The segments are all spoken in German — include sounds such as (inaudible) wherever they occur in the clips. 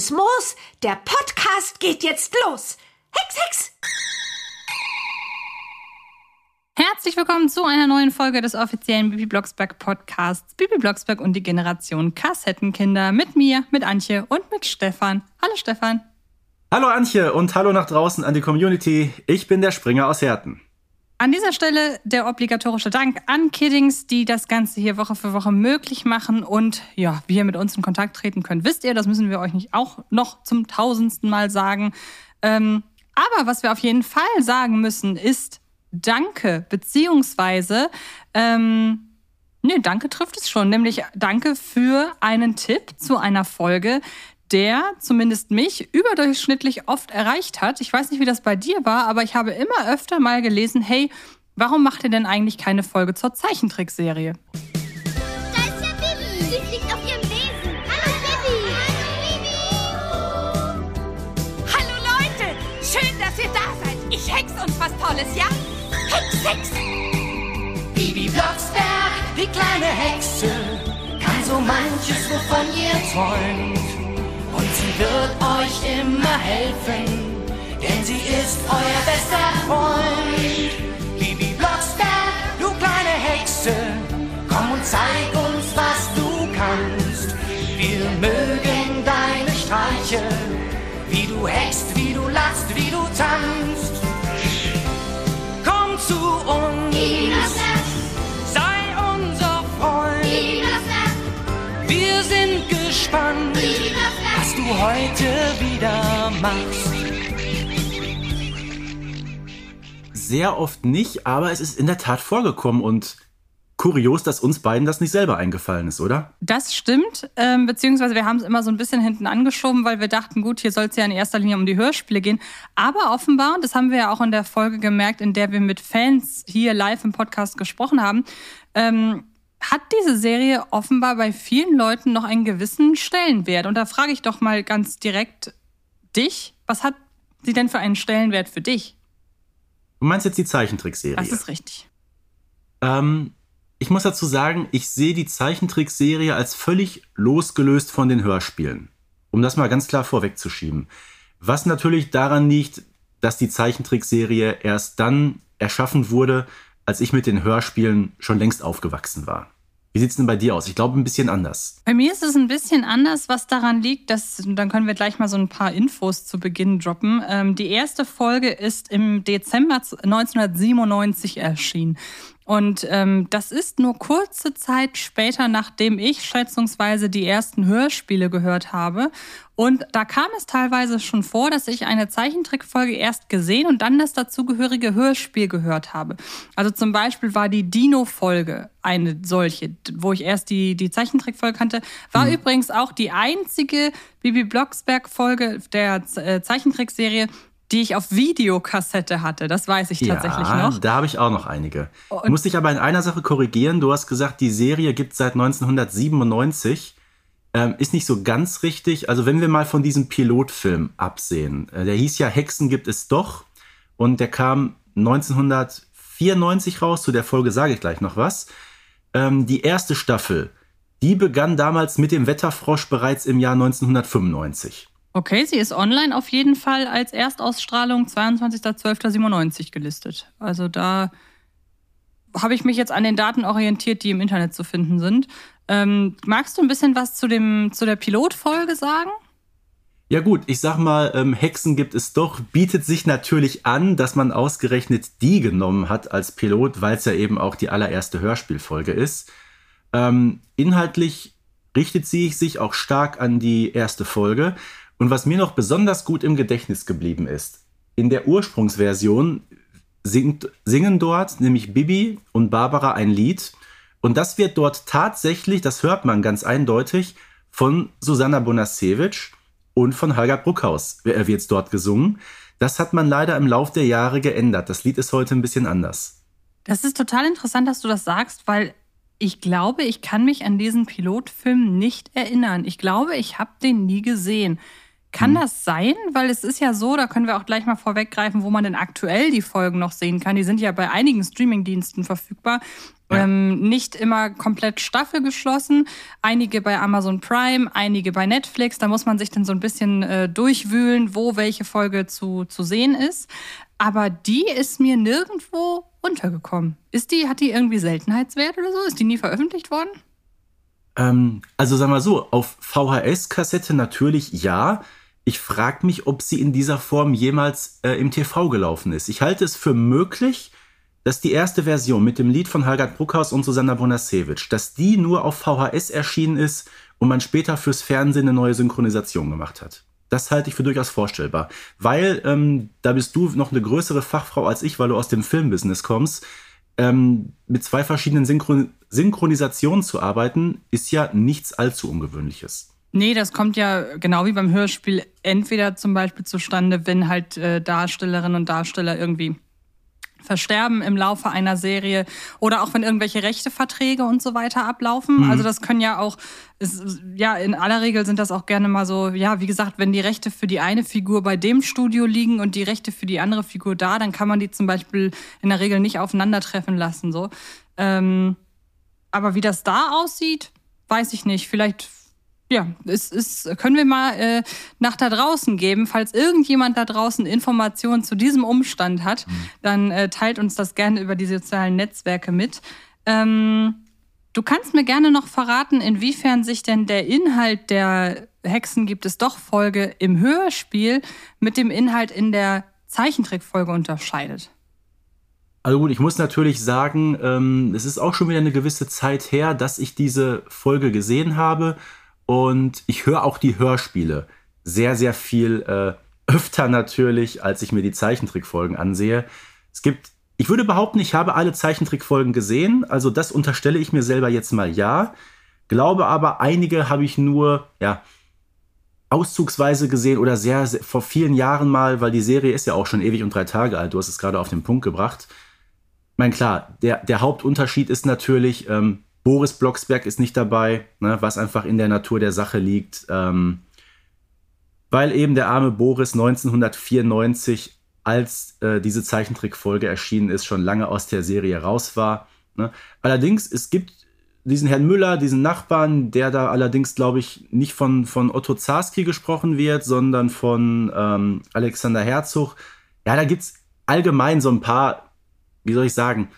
Grünes Moos. Der Podcast geht jetzt los. Hex, Hex! Herzlich willkommen zu einer neuen Folge des offiziellen Bibi Blocksberg Podcasts Bibi Blocksberg und die Generation Kassettenkinder mit mir, mit Antje und mit Stefan. Hallo Stefan. Hallo Antje und hallo nach draußen an die Community. Ich bin der Springer aus Herten. An dieser Stelle der obligatorische Dank an Kiddings, die das Ganze hier Woche für Woche möglich machen und ja, wie ihr mit uns in Kontakt treten könnt, wisst ihr, das müssen wir euch nicht auch noch zum tausendsten Mal sagen. Ähm, aber was wir auf jeden Fall sagen müssen, ist Danke, beziehungsweise, ähm, nee, Danke trifft es schon, nämlich Danke für einen Tipp zu einer Folge, der zumindest mich überdurchschnittlich oft erreicht hat. Ich weiß nicht, wie das bei dir war, aber ich habe immer öfter mal gelesen, hey, warum macht ihr denn eigentlich keine Folge zur Zeichentrickserie? Da ist ja Bibi. Sie fliegt auf ihrem Besen. Hallo, Bibi. Hallo, Bibi. Hallo Leute, schön, dass ihr da seid. Ich hex uns was Tolles, ja? Hex, Hex! Bibi Blocksberg, die kleine Hexe, kann so manches, wovon ihr träumt. Wird euch immer helfen, denn sie ist euer bester Freund. Bibi Blocksberg, du kleine Hexe, komm und zeig uns, was du kannst. Wir mögen deine Streiche, wie du hext, wie du lachst, wie du tanzt. Komm zu uns, sei unser Freund. Wir sind gespannt, heute wieder machst. Sehr oft nicht, aber es ist in der Tat vorgekommen und kurios, dass uns beiden das nicht selber eingefallen ist, oder? Das stimmt, ähm, beziehungsweise wir haben es immer so ein bisschen hinten angeschoben, weil wir dachten, gut, hier soll es ja in erster Linie um die Hörspiele gehen. Aber offenbar, und das haben wir ja auch in der Folge gemerkt, in der wir mit Fans hier live im Podcast gesprochen haben, ähm, hat diese Serie offenbar bei vielen Leuten noch einen gewissen Stellenwert. Und da frage ich doch mal ganz direkt dich, was hat sie denn für einen Stellenwert für dich? Du meinst jetzt die Zeichentrickserie? Das ist richtig. Ähm, ich muss dazu sagen, ich sehe die Zeichentrickserie als völlig losgelöst von den Hörspielen. Um das mal ganz klar vorwegzuschieben. Was natürlich daran liegt, dass die Zeichentrickserie erst dann erschaffen wurde, als ich mit den Hörspielen schon längst aufgewachsen war. Wie sieht's denn bei dir aus? Ich glaube ein bisschen anders. Bei mir ist es ein bisschen anders, was daran liegt, dass, dann können wir gleich mal so ein paar Infos zu Beginn droppen. Ähm, die erste Folge ist im Dezember 1997 erschienen. Und ähm, das ist nur kurze Zeit später, nachdem ich schätzungsweise die ersten Hörspiele gehört habe. Und da kam es teilweise schon vor, dass ich eine Zeichentrickfolge erst gesehen und dann das dazugehörige Hörspiel gehört habe. Also zum Beispiel war die Dino-Folge eine solche, wo ich erst die, die Zeichentrickfolge kannte. War Mhm. übrigens auch die einzige Bibi Blocksberg-Folge der äh, Zeichentrickserie, die ich auf Videokassette hatte. Das weiß ich tatsächlich ja, noch. da habe ich auch noch einige. Und- Ich muss dich aber in einer Sache korrigieren. Du hast gesagt, die Serie gibt seit 1997. Ähm, ist nicht so ganz richtig. Also wenn wir mal von diesem Pilotfilm absehen, äh, der hieß ja Hexen gibt es doch und der kam 1994 raus. Zu der Folge sage ich gleich noch was. Ähm, die erste Staffel, die begann damals mit dem Wetterfrosch bereits im Jahr 1995. Okay, sie ist online auf jeden Fall als Erstausstrahlung 22.12.97 gelistet. Also da habe ich mich jetzt an den Daten orientiert, die im Internet zu finden sind. Ähm, magst du ein bisschen was zu, dem, zu der Pilotfolge sagen? Ja gut, ich sag mal, ähm, Hexen gibt es doch, bietet sich natürlich an, dass man ausgerechnet die genommen hat als Pilot, weil es ja eben auch die allererste Hörspielfolge ist. Ähm, inhaltlich richtet sie sich auch stark an die erste Folge. Und was mir noch besonders gut im Gedächtnis geblieben ist, in der Ursprungsversion singt, singen dort nämlich Bibi und Barbara ein Lied. Und das wird dort tatsächlich, das hört man ganz eindeutig, von Susanna Bonasewicz und von Holger Bruckhaus wird es dort gesungen. Das hat man leider im Lauf der Jahre geändert. Das Lied ist heute ein bisschen anders. Das ist total interessant, dass du das sagst, weil ich glaube, ich kann mich an diesen Pilotfilm nicht erinnern. Ich glaube, ich habe den nie gesehen. Kann hm. das sein? Weil es ist ja so, da können wir auch gleich mal vorweggreifen, wo man denn aktuell die Folgen noch sehen kann. Die sind ja bei einigen Streamingdiensten verfügbar. Ja. Ähm, nicht immer komplett staffelgeschlossen. Einige bei Amazon Prime, einige bei Netflix. Da muss man sich dann so ein bisschen äh, durchwühlen, wo welche Folge zu, zu sehen ist. Aber die ist mir nirgendwo untergekommen. Ist die, hat die irgendwie Seltenheitswert oder so? Ist die nie veröffentlicht worden? Ähm, also sagen wir so, auf VHS-Kassette natürlich ja. Ich frage mich, ob sie in dieser Form jemals äh, im TV gelaufen ist. Ich halte es für möglich, dass die erste Version mit dem Lied von Halgard Bruckhaus und Susanna Bonasewicz, dass die nur auf VHS erschienen ist und man später fürs Fernsehen eine neue Synchronisation gemacht hat. Das halte ich für durchaus vorstellbar. Weil, ähm, da bist du noch eine größere Fachfrau als ich, weil du aus dem Filmbusiness kommst. Ähm, mit zwei verschiedenen Synchron Synchronisationen zu arbeiten, ist ja nichts allzu Ungewöhnliches. Nee, das kommt ja genau wie beim Hörspiel entweder zum Beispiel zustande, wenn halt äh, Darstellerinnen und Darsteller irgendwie versterben im Laufe einer Serie oder auch wenn irgendwelche Rechteverträge und so weiter ablaufen. Mhm. Also das können ja auch, ist, ja, in aller Regel sind das auch gerne mal so, ja, wie gesagt, wenn die Rechte für die eine Figur bei dem Studio liegen und die Rechte für die andere Figur da, dann kann man die zum Beispiel in der Regel nicht aufeinandertreffen lassen. So. Ähm, aber wie das da aussieht, weiß ich nicht. Vielleicht ja, es ist, können wir mal äh, nach da draußen geben. Falls irgendjemand da draußen Informationen zu diesem Umstand hat, mhm. dann äh, teilt uns das gerne über die sozialen Netzwerke mit. Ähm, du kannst mir gerne noch verraten, inwiefern sich denn der Inhalt der Hexen gibt es doch Folge im Hörspiel mit dem Inhalt in der Zeichentrickfolge unterscheidet. Also gut, ich muss natürlich sagen, ähm, es ist auch schon wieder eine gewisse Zeit her, dass ich diese Folge gesehen habe. Und ich höre auch die Hörspiele sehr, sehr viel äh, öfter natürlich, als ich mir die Zeichentrickfolgen ansehe. Es gibt, ich würde behaupten, ich habe alle Zeichentrickfolgen gesehen. Also das unterstelle ich mir selber jetzt mal ja. Glaube aber, einige habe ich nur, ja, auszugsweise gesehen oder sehr, sehr, vor vielen Jahren mal, weil die Serie ist ja auch schon ewig und drei Tage alt. Du hast es gerade auf den Punkt gebracht. Ich meine, klar, der, der Hauptunterschied ist natürlich, ähm, Boris Blocksberg ist nicht dabei, ne, was einfach in der Natur der Sache liegt, ähm, weil eben der arme Boris 1994, als äh, diese Zeichentrickfolge erschienen ist, schon lange aus der Serie raus war. Ne. Allerdings, es gibt diesen Herrn Müller, diesen Nachbarn, der da allerdings, glaube ich, nicht von, von Otto Zarski gesprochen wird, sondern von ähm, Alexander Herzog. Ja, da gibt es allgemein so ein paar, wie soll ich sagen,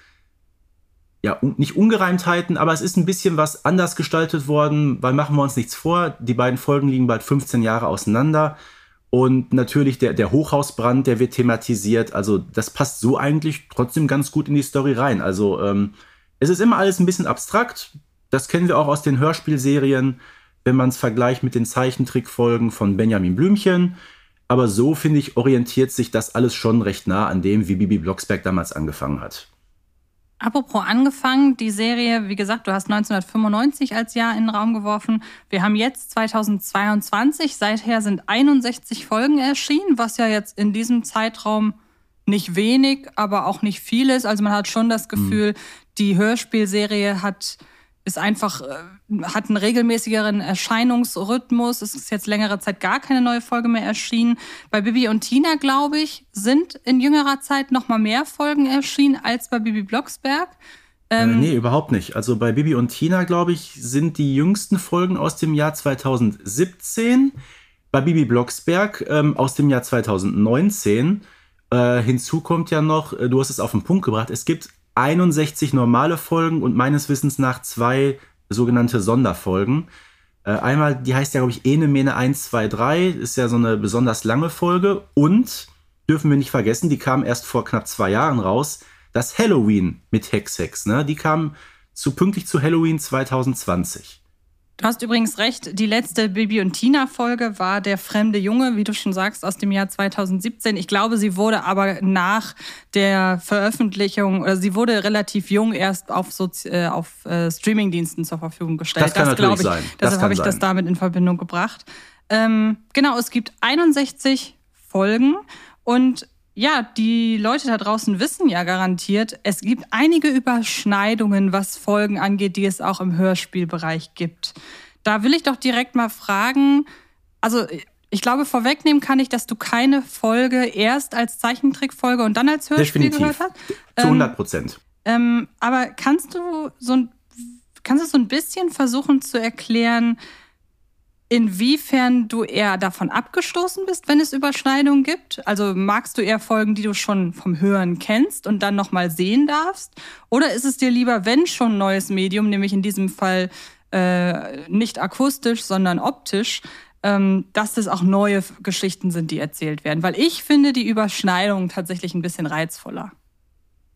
ja, nicht Ungereimtheiten, aber es ist ein bisschen was anders gestaltet worden, weil machen wir uns nichts vor, die beiden Folgen liegen bald 15 Jahre auseinander und natürlich der, der Hochhausbrand, der wird thematisiert, also das passt so eigentlich trotzdem ganz gut in die Story rein. Also ähm, es ist immer alles ein bisschen abstrakt, das kennen wir auch aus den Hörspielserien, wenn man es vergleicht mit den Zeichentrickfolgen von Benjamin Blümchen. Aber so, finde ich, orientiert sich das alles schon recht nah an dem, wie Bibi Blocksberg damals angefangen hat. Apropos angefangen, die Serie, wie gesagt, du hast 1995 als Jahr in den Raum geworfen. Wir haben jetzt 2022, seither sind 61 Folgen erschienen, was ja jetzt in diesem Zeitraum nicht wenig, aber auch nicht viel ist. Also man hat schon das Gefühl, mhm. die Hörspielserie hat ist einfach, äh, hat einen regelmäßigeren Erscheinungsrhythmus. Es ist jetzt längere Zeit gar keine neue Folge mehr erschienen. Bei Bibi und Tina, glaube ich, sind in jüngerer Zeit noch mal mehr Folgen erschienen als bei Bibi Blocksberg. Äh, ähm, äh, nee, überhaupt nicht. Also bei Bibi und Tina, glaube ich, sind die jüngsten Folgen aus dem Jahr 2017. Bei Bibi Blocksberg ähm, aus dem Jahr 2019. Äh, hinzu kommt ja noch, äh, du hast es auf den Punkt gebracht, es gibt 61 normale Folgen und meines Wissens nach zwei sogenannte Sonderfolgen. Äh, einmal, die heißt ja, glaube ich, Ene Mene 1, 2, 3, ist ja so eine besonders lange Folge. Und dürfen wir nicht vergessen, die kam erst vor knapp zwei Jahren raus, das Halloween mit Hex Hex. Ne? Die kam zu pünktlich zu Halloween 2020. Du hast übrigens recht, die letzte Bibi und Tina Folge war Der fremde Junge, wie du schon sagst, aus dem Jahr 2017. Ich glaube, sie wurde aber nach der Veröffentlichung, oder sie wurde relativ jung erst auf, Sozi äh, auf äh, Streamingdiensten zur Verfügung gestellt. Das kann das natürlich ich, sein. Deshalb habe ich sein. das damit in Verbindung gebracht. Ähm, genau, es gibt 61 Folgen und ja, die Leute da draußen wissen ja garantiert, es gibt einige Überschneidungen, was Folgen angeht, die es auch im Hörspielbereich gibt. Da will ich doch direkt mal fragen, also ich glaube, vorwegnehmen kann ich, dass du keine Folge erst als Zeichentrickfolge und dann als Hörspiel Definitiv. gehört hast. Zu 100 Prozent. Ähm, aber kannst du so ein, kannst du so ein bisschen versuchen zu erklären, inwiefern du eher davon abgestoßen bist, wenn es Überschneidungen gibt? Also magst du eher Folgen, die du schon vom Hören kennst und dann nochmal sehen darfst? Oder ist es dir lieber, wenn schon ein neues Medium, nämlich in diesem Fall äh, nicht akustisch, sondern optisch, ähm, dass es auch neue Geschichten sind, die erzählt werden? Weil ich finde die Überschneidungen tatsächlich ein bisschen reizvoller.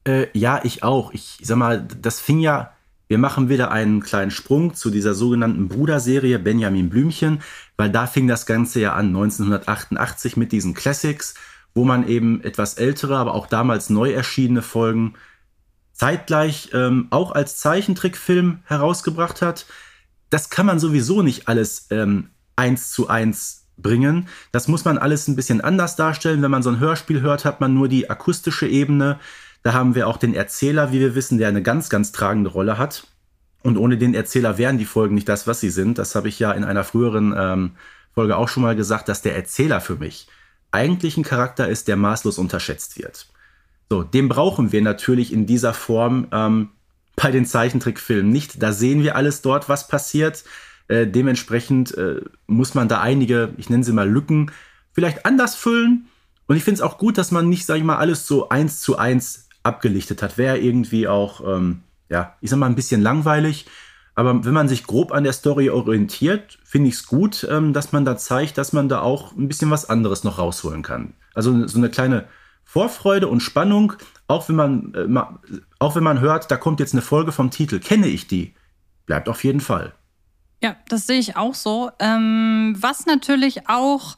Äh, ja, ich auch. Ich sag mal, das fing ja, wir machen wieder einen kleinen Sprung zu dieser sogenannten Bruderserie Benjamin Blümchen, weil da fing das Ganze ja an, 1988 mit diesen Classics, wo man eben etwas ältere, aber auch damals neu erschienene Folgen zeitgleich ähm, auch als Zeichentrickfilm herausgebracht hat. Das kann man sowieso nicht alles ähm, eins zu eins bringen. Das muss man alles ein bisschen anders darstellen. Wenn man so ein Hörspiel hört, hat man nur die akustische Ebene. Da haben wir auch den Erzähler, wie wir wissen, der eine ganz, ganz tragende Rolle hat. Und ohne den Erzähler wären die Folgen nicht das, was sie sind. Das habe ich ja in einer früheren ähm, Folge auch schon mal gesagt, dass der Erzähler für mich eigentlich ein Charakter ist, der maßlos unterschätzt wird. So, den brauchen wir natürlich in dieser Form ähm, bei den Zeichentrickfilmen nicht. Da sehen wir alles dort, was passiert. Äh, dementsprechend äh, muss man da einige, ich nenne sie mal Lücken, vielleicht anders füllen. Und ich finde es auch gut, dass man nicht, sag ich mal, alles so eins zu eins abgelichtet hat. Wäre irgendwie auch, ähm, ja, ich sag mal, ein bisschen langweilig. Aber wenn man sich grob an der Story orientiert, finde ich es gut, ähm, dass man da zeigt, dass man da auch ein bisschen was anderes noch rausholen kann. Also so eine kleine Vorfreude und Spannung, auch wenn man, äh, ma- auch wenn man hört, da kommt jetzt eine Folge vom Titel, kenne ich die, bleibt auf jeden Fall. Ja, das sehe ich auch so. Ähm, was natürlich auch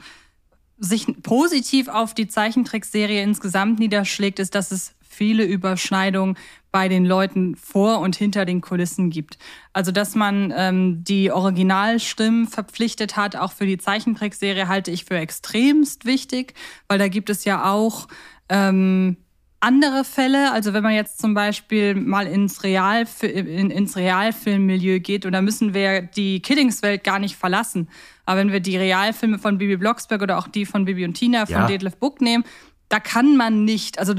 sich positiv auf die Zeichentrickserie insgesamt niederschlägt, ist, dass es viele Überschneidungen bei den Leuten vor und hinter den Kulissen gibt. Also, dass man ähm, die Originalstimmen verpflichtet hat, auch für die Zeichentrickserie, halte ich für extremst wichtig, weil da gibt es ja auch ähm, andere Fälle, also wenn man jetzt zum Beispiel mal ins, Real, in, ins Realfilmmilieu geht, und da müssen wir die Kiddingswelt gar nicht verlassen. Aber wenn wir die Realfilme von Bibi Blocksberg oder auch die von Bibi und Tina von Ja. Detlef Buck nehmen, da kann man nicht, also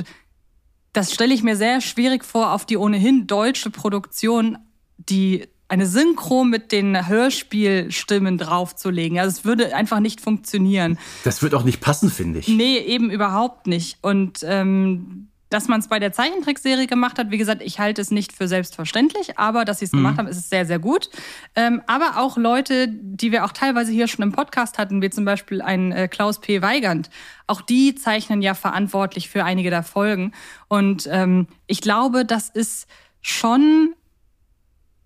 das stelle ich mir sehr schwierig vor, auf die ohnehin deutsche Produktion, die eine Synchro mit den Hörspielstimmen draufzulegen. Also es würde einfach nicht funktionieren. Das wird auch nicht passen, finde ich. Nee, eben überhaupt nicht. Und ähm, dass man es bei der Zeichentrickserie gemacht hat, wie gesagt, ich halte es nicht für selbstverständlich, aber dass sie es gemacht haben, ist es sehr, sehr gut. Ähm, aber auch Leute, die wir auch teilweise hier schon im Podcast hatten, wie zum Beispiel ein äh, Klaus P. Weigand, auch die zeichnen ja verantwortlich für einige der Folgen. Und ähm, ich glaube, das ist schon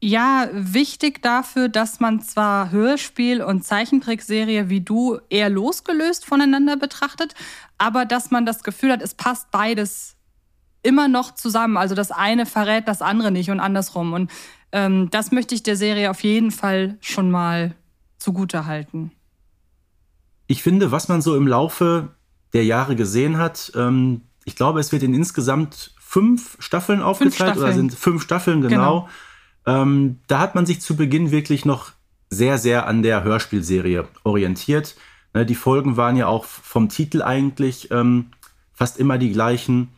ja, wichtig dafür, dass man zwar Hörspiel und Zeichentrickserie wie du eher losgelöst voneinander betrachtet, aber dass man das Gefühl hat, es passt beides immer noch zusammen. Also das eine verrät das andere nicht und andersrum. Und ähm, das möchte ich der Serie auf jeden Fall schon mal zugute halten. ich finde, was man so im Laufe der Jahre gesehen hat, ähm, ich glaube, es wird in insgesamt fünf Staffeln aufgeteilt oder Staffeln. sind fünf Staffeln, genau. Ähm, da hat man sich zu Beginn wirklich noch sehr, sehr an der Hörspielserie orientiert. Ne, die Folgen waren ja auch vom Titel eigentlich ähm, fast immer die gleichen.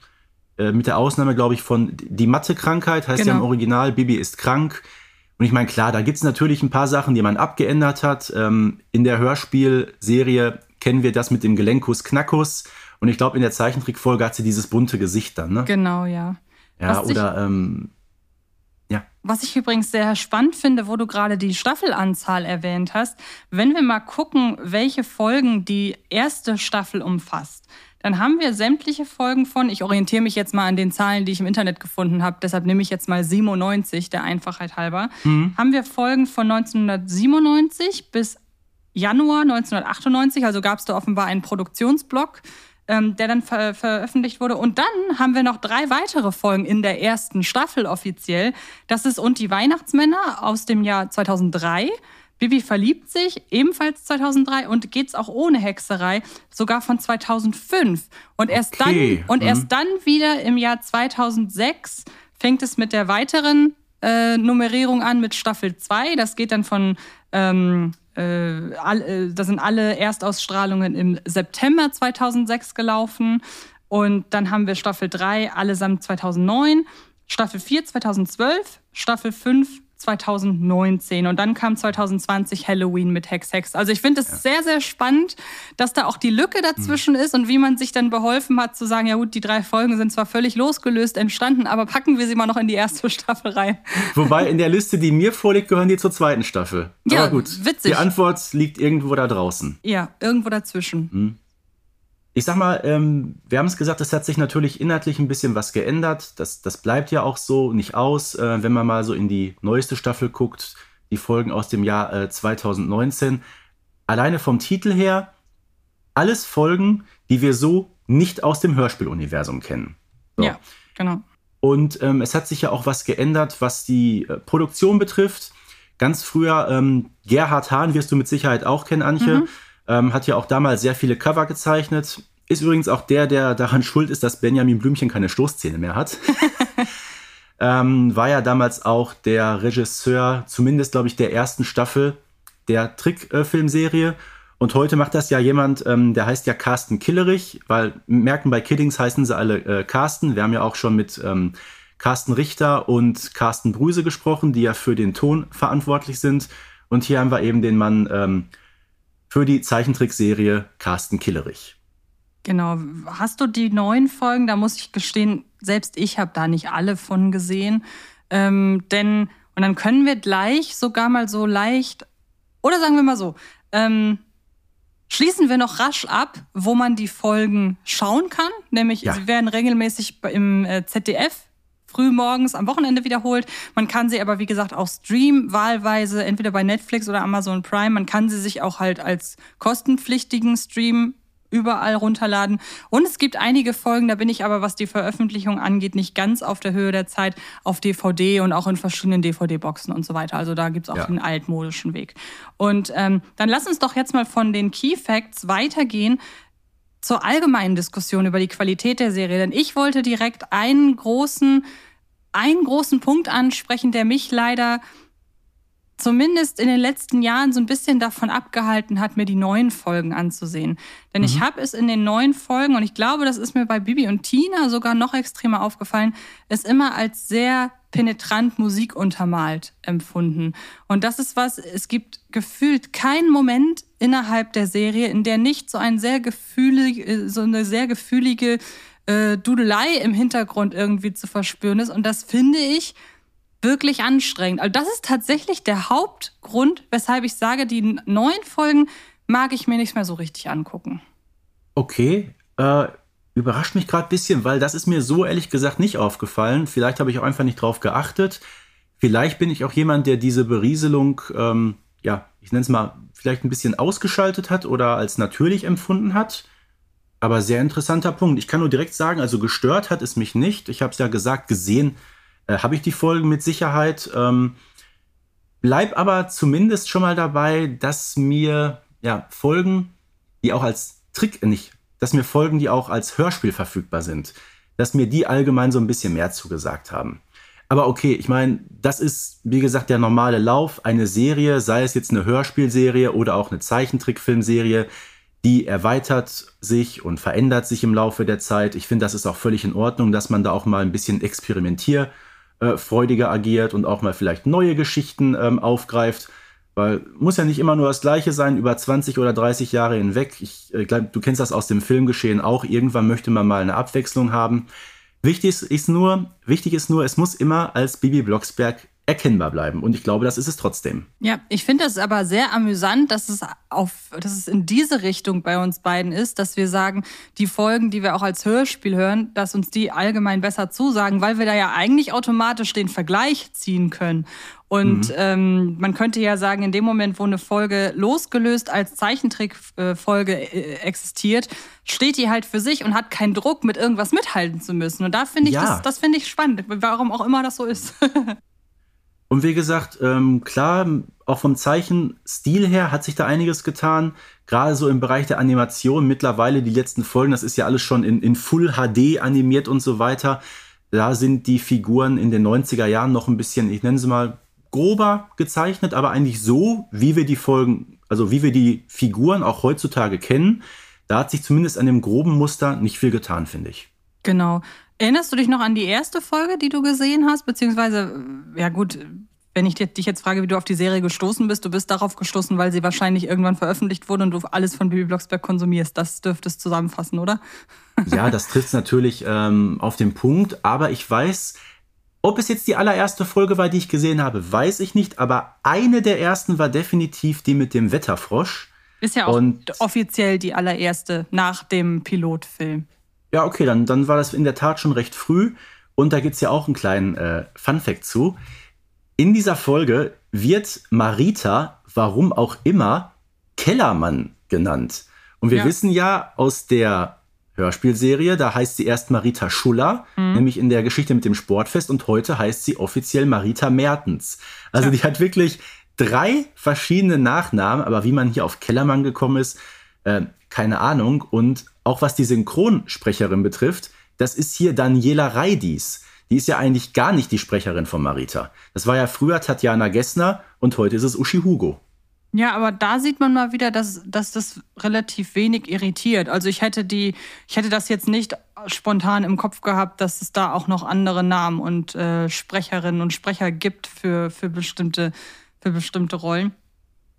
Äh, mit der Ausnahme, glaube ich, von Die Mathe-Krankheit heißt ja im Genau. Original, Bibi ist krank. Und ich meine, klar, da gibt's natürlich ein paar Sachen, die man abgeändert hat. Ähm, in der Hörspielserie kennen wir das mit dem Gelenkus Knackus. Und ich glaube, in der Zeichentrickfolge hat sie dieses bunte Gesicht dann, ne? Genau, ja. Ja, was ich- oder ähm, ja. Was ich übrigens sehr spannend finde, wo du gerade die Staffelanzahl erwähnt hast, wenn wir mal gucken, welche Folgen die erste Staffel umfasst, dann haben wir sämtliche Folgen von, ich orientiere mich jetzt mal an den Zahlen, die ich im Internet gefunden habe, deshalb nehme ich jetzt mal 97, der Einfachheit halber, haben wir Folgen von 1997 bis Januar 1998, also gab es da offenbar einen Produktionsblock, ähm, der dann ver veröffentlicht wurde. Und dann haben wir noch drei weitere Folgen in der ersten Staffel offiziell. Das ist Und die Weihnachtsmänner aus dem Jahr 2003. Bibi verliebt sich, ebenfalls 2003 und geht's auch ohne Hexerei, sogar von 2005. Und erst Okay, dann und mhm. erst dann wieder im Jahr 2006 fängt es mit der weiteren äh, Nummerierung an mit Staffel 2. Das geht dann von ähm, äh, all, äh, da sind alle Erstausstrahlungen im September 2006 gelaufen. Und dann haben wir Staffel 3 allesamt 2009, Staffel 4 2012, Staffel 5 2019 und dann kam 2020 Halloween mit Hex Hex. Also ich finde es ja. sehr, sehr spannend, dass da auch die Lücke dazwischen mhm. ist und wie man sich dann beholfen hat zu sagen, ja gut, die drei Folgen sind zwar völlig losgelöst entstanden, aber packen wir sie mal noch in die erste Staffel rein. Wobei in der Liste, die mir vorliegt, gehören die zur zweiten Staffel. Ja, aber gut, witzig. Die Antwort liegt irgendwo da draußen. Ja, irgendwo dazwischen. Mhm. Ich sag mal, ähm, wir haben es gesagt, es hat sich natürlich inhaltlich ein bisschen was geändert. Das, das bleibt ja auch so nicht aus. Äh, wenn man mal so in die neueste Staffel guckt, die Folgen aus dem Jahr äh, 2019. Alleine vom Titel her, alles Folgen, die wir so nicht aus dem Hörspieluniversum kennen. So. Ja, genau. Und ähm, es hat sich ja auch was geändert, was die äh, Produktion betrifft. Ganz früher, ähm, Gerhard Hahn wirst du mit Sicherheit auch kennen, Antje. Mhm ähm, hat ja auch damals sehr viele Cover gezeichnet. Ist übrigens auch der, der daran schuld ist, dass Benjamin Blümchen keine Stoßzähne mehr hat. (laughs) ähm, war ja damals auch der Regisseur, zumindest glaube ich, der ersten Staffel der Trickfilmserie. Und heute macht das ja jemand, ähm, der heißt ja Carsten Killerich, weil merken bei Kiddings heißen sie alle äh, Carsten. Wir haben ja auch schon mit ähm, Carsten Richter und Carsten Brüse gesprochen, die ja für den Ton verantwortlich sind. Und hier haben wir eben den Mann ähm, für die Zeichentrickserie Carsten Killerich. Genau. Hast du die neuen Folgen? Da muss ich gestehen, selbst ich habe da nicht alle von gesehen. Ähm, denn, und dann können wir gleich sogar mal so leicht, oder sagen wir mal so, ähm, schließen wir noch rasch ab, wo man die Folgen schauen kann. Nämlich, ja. sie werden regelmäßig im äh, ZDF früh morgens am Wochenende wiederholt. Man kann sie aber, wie gesagt, auch streamen, wahlweise, entweder bei Netflix oder Amazon Prime. Man kann sie sich auch halt als kostenpflichtigen Stream überall runterladen. Und es gibt einige Folgen, da bin ich aber, was die Veröffentlichung angeht, nicht ganz auf der Höhe der Zeit, auf DVD und auch in verschiedenen DVD-Boxen und so weiter. Also da gibt's auch ja. den altmodischen Weg. Und ähm, dann lass uns doch jetzt mal von den Key Facts weitergehen zur allgemeinen Diskussion über die Qualität der Serie. Denn ich wollte direkt einen großen, einen großen Punkt ansprechen, der mich leider zumindest in den letzten Jahren so ein bisschen davon abgehalten hat, mir die neuen Folgen anzusehen. Denn mhm. ich habe es in den neuen Folgen, und ich glaube, das ist mir bei Bibi und Tina sogar noch extremer aufgefallen, es immer als sehr penetrant Musik untermalt empfunden. Und das ist was, es gibt gefühlt keinen Moment innerhalb der Serie, in der nicht so ein sehr gefühlig, so eine sehr gefühlige äh, Dudelei im Hintergrund irgendwie zu verspüren ist. Und das finde ich wirklich anstrengend. Also das ist tatsächlich der Hauptgrund, weshalb ich sage, die neuen Folgen mag ich mir nicht mehr so richtig angucken. Okay, äh, überrascht mich gerade ein bisschen, weil das ist mir so ehrlich gesagt nicht aufgefallen. Vielleicht habe ich auch einfach nicht drauf geachtet. Vielleicht bin ich auch jemand, der diese Berieselung, ähm, ja, ich nenne es mal, vielleicht ein bisschen ausgeschaltet hat oder als natürlich empfunden hat. Aber sehr interessanter Punkt. Ich kann nur direkt sagen, also gestört hat es mich nicht. Ich habe es ja gesagt, gesehen äh, habe ich die Folgen mit Sicherheit. Ähm, bleib aber zumindest schon mal dabei, dass mir ja, Folgen, die auch als Trick, äh, nicht dass mir Folgen, die auch als Hörspiel verfügbar sind, dass mir die allgemein so ein bisschen mehr zugesagt haben. Aber okay, ich meine, das ist, wie gesagt, der normale Lauf. Eine Serie, sei es jetzt eine Hörspielserie oder auch eine Zeichentrickfilmserie, die erweitert sich und verändert sich im Laufe der Zeit. Ich finde, das ist auch völlig in Ordnung, dass man da auch mal ein bisschen experimentierfreudiger agiert und auch mal vielleicht neue Geschichten ähm, aufgreift. Weil muss ja nicht immer nur das Gleiche sein über 20 oder 30 Jahre hinweg. Ich äh, glaube, du kennst das aus dem Filmgeschehen auch. Irgendwann möchte man mal eine Abwechslung haben. Wichtig ist nur, wichtig ist nur, es muss immer als Bibi Blocksberg erkennbar bleiben. Und ich glaube, das ist es trotzdem. Ja, ich finde es aber sehr amüsant, dass es auf, dass es in diese Richtung bei uns beiden ist, dass wir sagen, die Folgen, die wir auch als Hörspiel hören, dass uns die allgemein besser zusagen, weil wir da ja eigentlich automatisch den Vergleich ziehen können. Und mhm. ähm, man könnte ja sagen, in dem Moment, wo eine Folge losgelöst als Zeichentrickfolge äh, existiert, steht die halt für sich und hat keinen Druck, mit irgendwas mithalten zu müssen. Und da finde ich, ja. das, das finde ich spannend, warum auch immer das so ist. (laughs) und wie gesagt, ähm, klar, auch vom Zeichenstil her hat sich da einiges getan. Gerade so im Bereich der Animation mittlerweile die letzten Folgen, das ist ja alles schon in, in Full HD animiert und so weiter. Da sind die Figuren in den 90er Jahren noch ein bisschen, ich nenne sie mal, grober gezeichnet, aber eigentlich so, wie wir die Folgen Also wie wir die Figuren auch heutzutage kennen, da hat sich zumindest an dem groben Muster nicht viel getan, finde ich. Genau. Erinnerst du dich noch an die erste Folge, die du gesehen hast? Beziehungsweise, ja gut, wenn ich dich jetzt frage, wie du auf die Serie gestoßen bist, du bist darauf gestoßen, weil sie wahrscheinlich irgendwann veröffentlicht wurde und du alles von Bibi Blocksberg konsumierst. Das dürfte es zusammenfassen, oder? (laughs) Ja, das trifft es natürlich ähm, auf den Punkt, aber ich weiß, ob es jetzt die allererste Folge war, die ich gesehen habe, weiß ich nicht, aber eine der ersten war definitiv die mit dem Wetterfrosch. Ist ja auch und offiziell die allererste nach dem Pilotfilm. Ja, okay, dann, dann war das in der Tat schon recht früh. Und da gibt es ja auch einen kleinen äh, Fun-Fact zu. In dieser Folge wird Marita, warum auch immer, Kellermann genannt. Und wir ja. wissen ja aus der Hörspielserie, da heißt sie erst Marita Schuller, mhm. nämlich in der Geschichte mit dem Sportfest und heute heißt sie offiziell Marita Mertens. Also ja. die hat wirklich drei verschiedene Nachnamen, aber wie man hier auf Kellermann gekommen ist, äh, keine Ahnung. Und auch was die Synchronsprecherin betrifft, das ist hier Daniela Reidis die ist ja eigentlich gar nicht die Sprecherin von Marita. Das war ja früher Tatjana Gessner und heute ist es Uschi Hugo. Ja, aber da sieht man mal wieder, dass, dass das relativ wenig irritiert. Also ich hätte die, ich hätte das jetzt nicht spontan im Kopf gehabt, dass es da auch noch andere Namen und äh, Sprecherinnen und Sprecher gibt für, für, bestimmte, für bestimmte Rollen.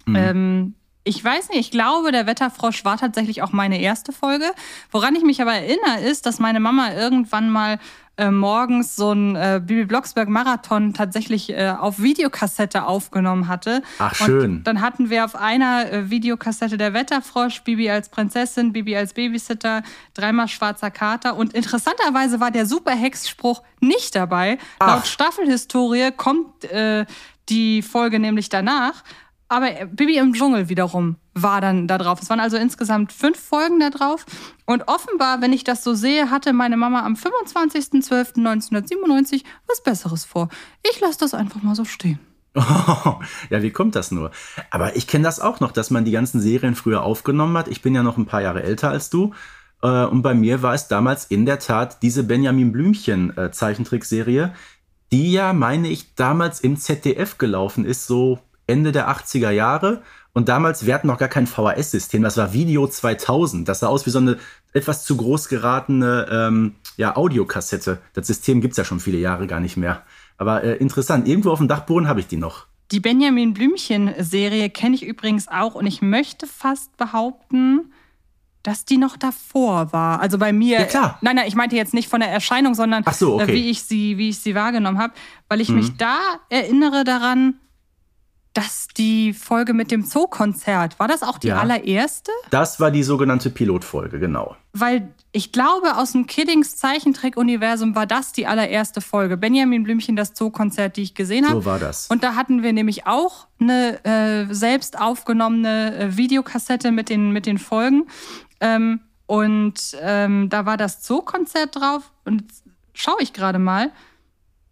Mhm. Ähm, ich weiß nicht, ich glaube, der Wetterfrosch war tatsächlich auch meine erste Folge. Woran ich mich aber erinnere, ist, dass meine Mama irgendwann mal äh, morgens so ein äh, Bibi Blocksberg Marathon tatsächlich äh, auf Videokassette aufgenommen hatte. Ach schön. Und dann hatten wir auf einer äh, Videokassette der Wetterfrosch, Bibi als Prinzessin, Bibi als Babysitter, dreimal schwarzer Kater und interessanterweise war der Superhexspruch nicht dabei. Ach. Laut Staffelhistorie kommt äh, die Folge nämlich danach. Aber Bibi im Dschungel wiederum war dann da drauf. Es waren also insgesamt fünf Folgen da drauf. Und offenbar, wenn ich das so sehe, hatte meine Mama am 25.12.1997 was Besseres vor. Ich lasse das einfach mal so stehen. (laughs) ja, wie kommt das nur? Aber ich kenne das auch noch, dass man die ganzen Serien früher aufgenommen hat. Ich bin ja noch ein paar Jahre älter als du. Äh, und bei mir war es damals in der Tat diese Benjamin Blümchen äh, Zeichentrickserie, die ja, meine ich, damals im ZDF gelaufen ist, so Ende der 80er Jahre. Und damals, wir hatten noch gar kein VHS-System, das war Video 2000. Das sah aus wie so eine etwas zu groß geratene ähm, ja, Audiokassette. Das System gibt es ja schon viele Jahre gar nicht mehr. Aber äh, interessant, irgendwo auf dem Dachboden habe ich die noch. Die Benjamin Blümchen-Serie kenne ich übrigens auch und ich möchte fast behaupten, dass die noch davor war. Also bei mir. Ja, klar. Nein, nein, ich meinte jetzt nicht von der Erscheinung, sondern so, okay. äh, wie, ich sie, wie ich sie wahrgenommen habe. Weil ich mhm. mich da erinnere daran, dass die Folge mit dem Zookonzert, war das auch die ja, allererste? Das war die sogenannte Pilotfolge, genau. Weil ich glaube, aus dem Kiddings Zeichentrick-Universum war das die allererste Folge. Benjamin Blümchen, das Zookonzert, die ich gesehen habe. So war das. Und da hatten wir nämlich auch eine äh, selbst aufgenommene äh, Videokassette mit den, mit den Folgen. Ähm, und ähm, da war das Zookonzert drauf. Und schaue ich gerade mal.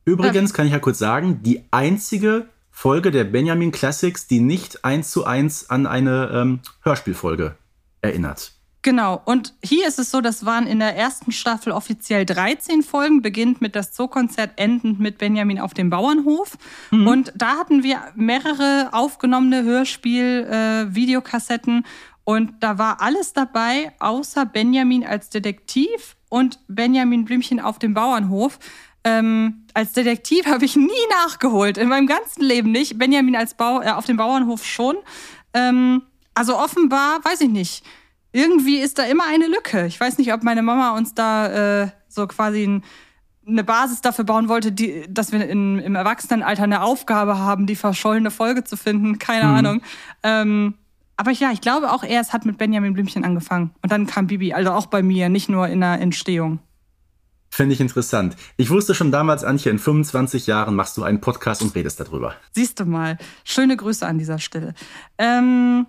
Übrigens kann ich ja kurz sagen, die einzige Folge der Benjamin Classics, die nicht eins zu eins an eine ähm, Hörspielfolge erinnert. Genau, und hier ist es so, das waren in der ersten Staffel offiziell 13 Folgen, beginnt mit das Zookonzert, endend mit Benjamin auf dem Bauernhof. Mhm. Und da hatten wir mehrere aufgenommene Hörspiel-Videokassetten. Äh, und da war alles dabei, außer Benjamin als Detektiv und Benjamin Blümchen auf dem Bauernhof. Ähm, als Detektiv habe ich (laughs) nie nachgeholt, in meinem ganzen Leben nicht. Benjamin als Bau, äh, auf dem Bauernhof schon. Ähm, also offenbar, weiß ich nicht. Irgendwie ist da immer eine Lücke. Ich weiß nicht, ob meine Mama uns da äh, so quasi ein, eine Basis dafür bauen wollte, die, dass wir in, im Erwachsenenalter eine Aufgabe haben, die verschollene Folge zu finden. (laughs) Keine mhm. Ahnung. Ähm, aber ja, ich glaube auch er, es hat mit Benjamin Blümchen angefangen. Und dann kam Bibi, also auch bei mir, nicht nur in der Entstehung. Finde ich interessant. Ich wusste schon damals, Antje, in 25 Jahren machst du einen Podcast und redest darüber. Siehst du mal. Schöne Grüße an dieser Stelle. Ähm,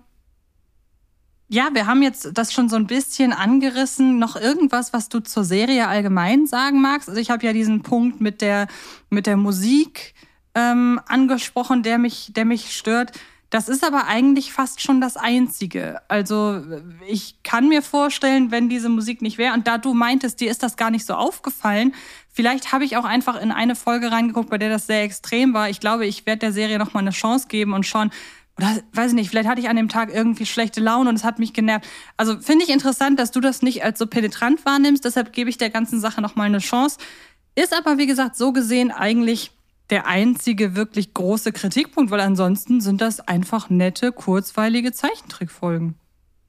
ja, wir haben jetzt das schon so ein bisschen angerissen. Noch irgendwas, was du zur Serie allgemein sagen magst? Also ich habe ja diesen Punkt mit der, mit der Musik ähm, angesprochen, der mich, der mich stört. Das ist aber eigentlich fast schon das Einzige. Also ich kann mir vorstellen, wenn diese Musik nicht wäre, und da du meintest, dir ist das gar nicht so aufgefallen, vielleicht habe ich auch einfach in eine Folge reingeguckt, bei der das sehr extrem war. Ich glaube, ich werde der Serie nochmal eine Chance geben und schauen, oder weiß ich nicht, vielleicht hatte ich an dem Tag irgendwie schlechte Laune und es hat mich genervt. Also finde ich interessant, dass du das nicht als so penetrant wahrnimmst, deshalb gebe ich der ganzen Sache nochmal eine Chance. Ist aber, wie gesagt, so gesehen eigentlich der einzige wirklich große Kritikpunkt, weil ansonsten sind das einfach nette, kurzweilige Zeichentrickfolgen.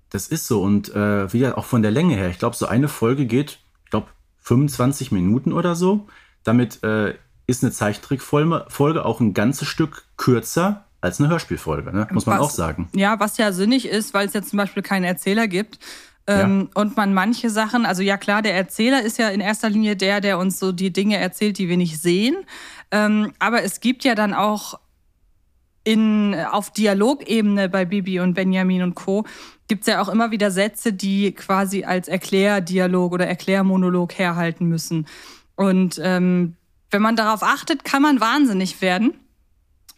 Das ist so und äh, wieder auch von der Länge her. Ich glaube, so eine Folge geht, ich glaube, 25 Minuten oder so. Damit äh, ist eine Zeichentrickfolge auch ein ganzes Stück kürzer als eine Hörspielfolge, ne? muss man was, auch sagen. Ja, was ja sinnig ist, weil es jetzt zum Beispiel keinen Erzähler gibt. Ähm, ja. Und man manche Sachen, also ja klar, der Erzähler ist ja in erster Linie der, der uns so die Dinge erzählt, die wir nicht sehen. Ähm, aber es gibt ja dann auch in, auf Dialogebene bei Bibi und Benjamin und Co. gibt es ja auch immer wieder Sätze, die quasi als Erklärdialog oder Erklärmonolog herhalten müssen. Und ähm, wenn man darauf achtet, kann man wahnsinnig werden.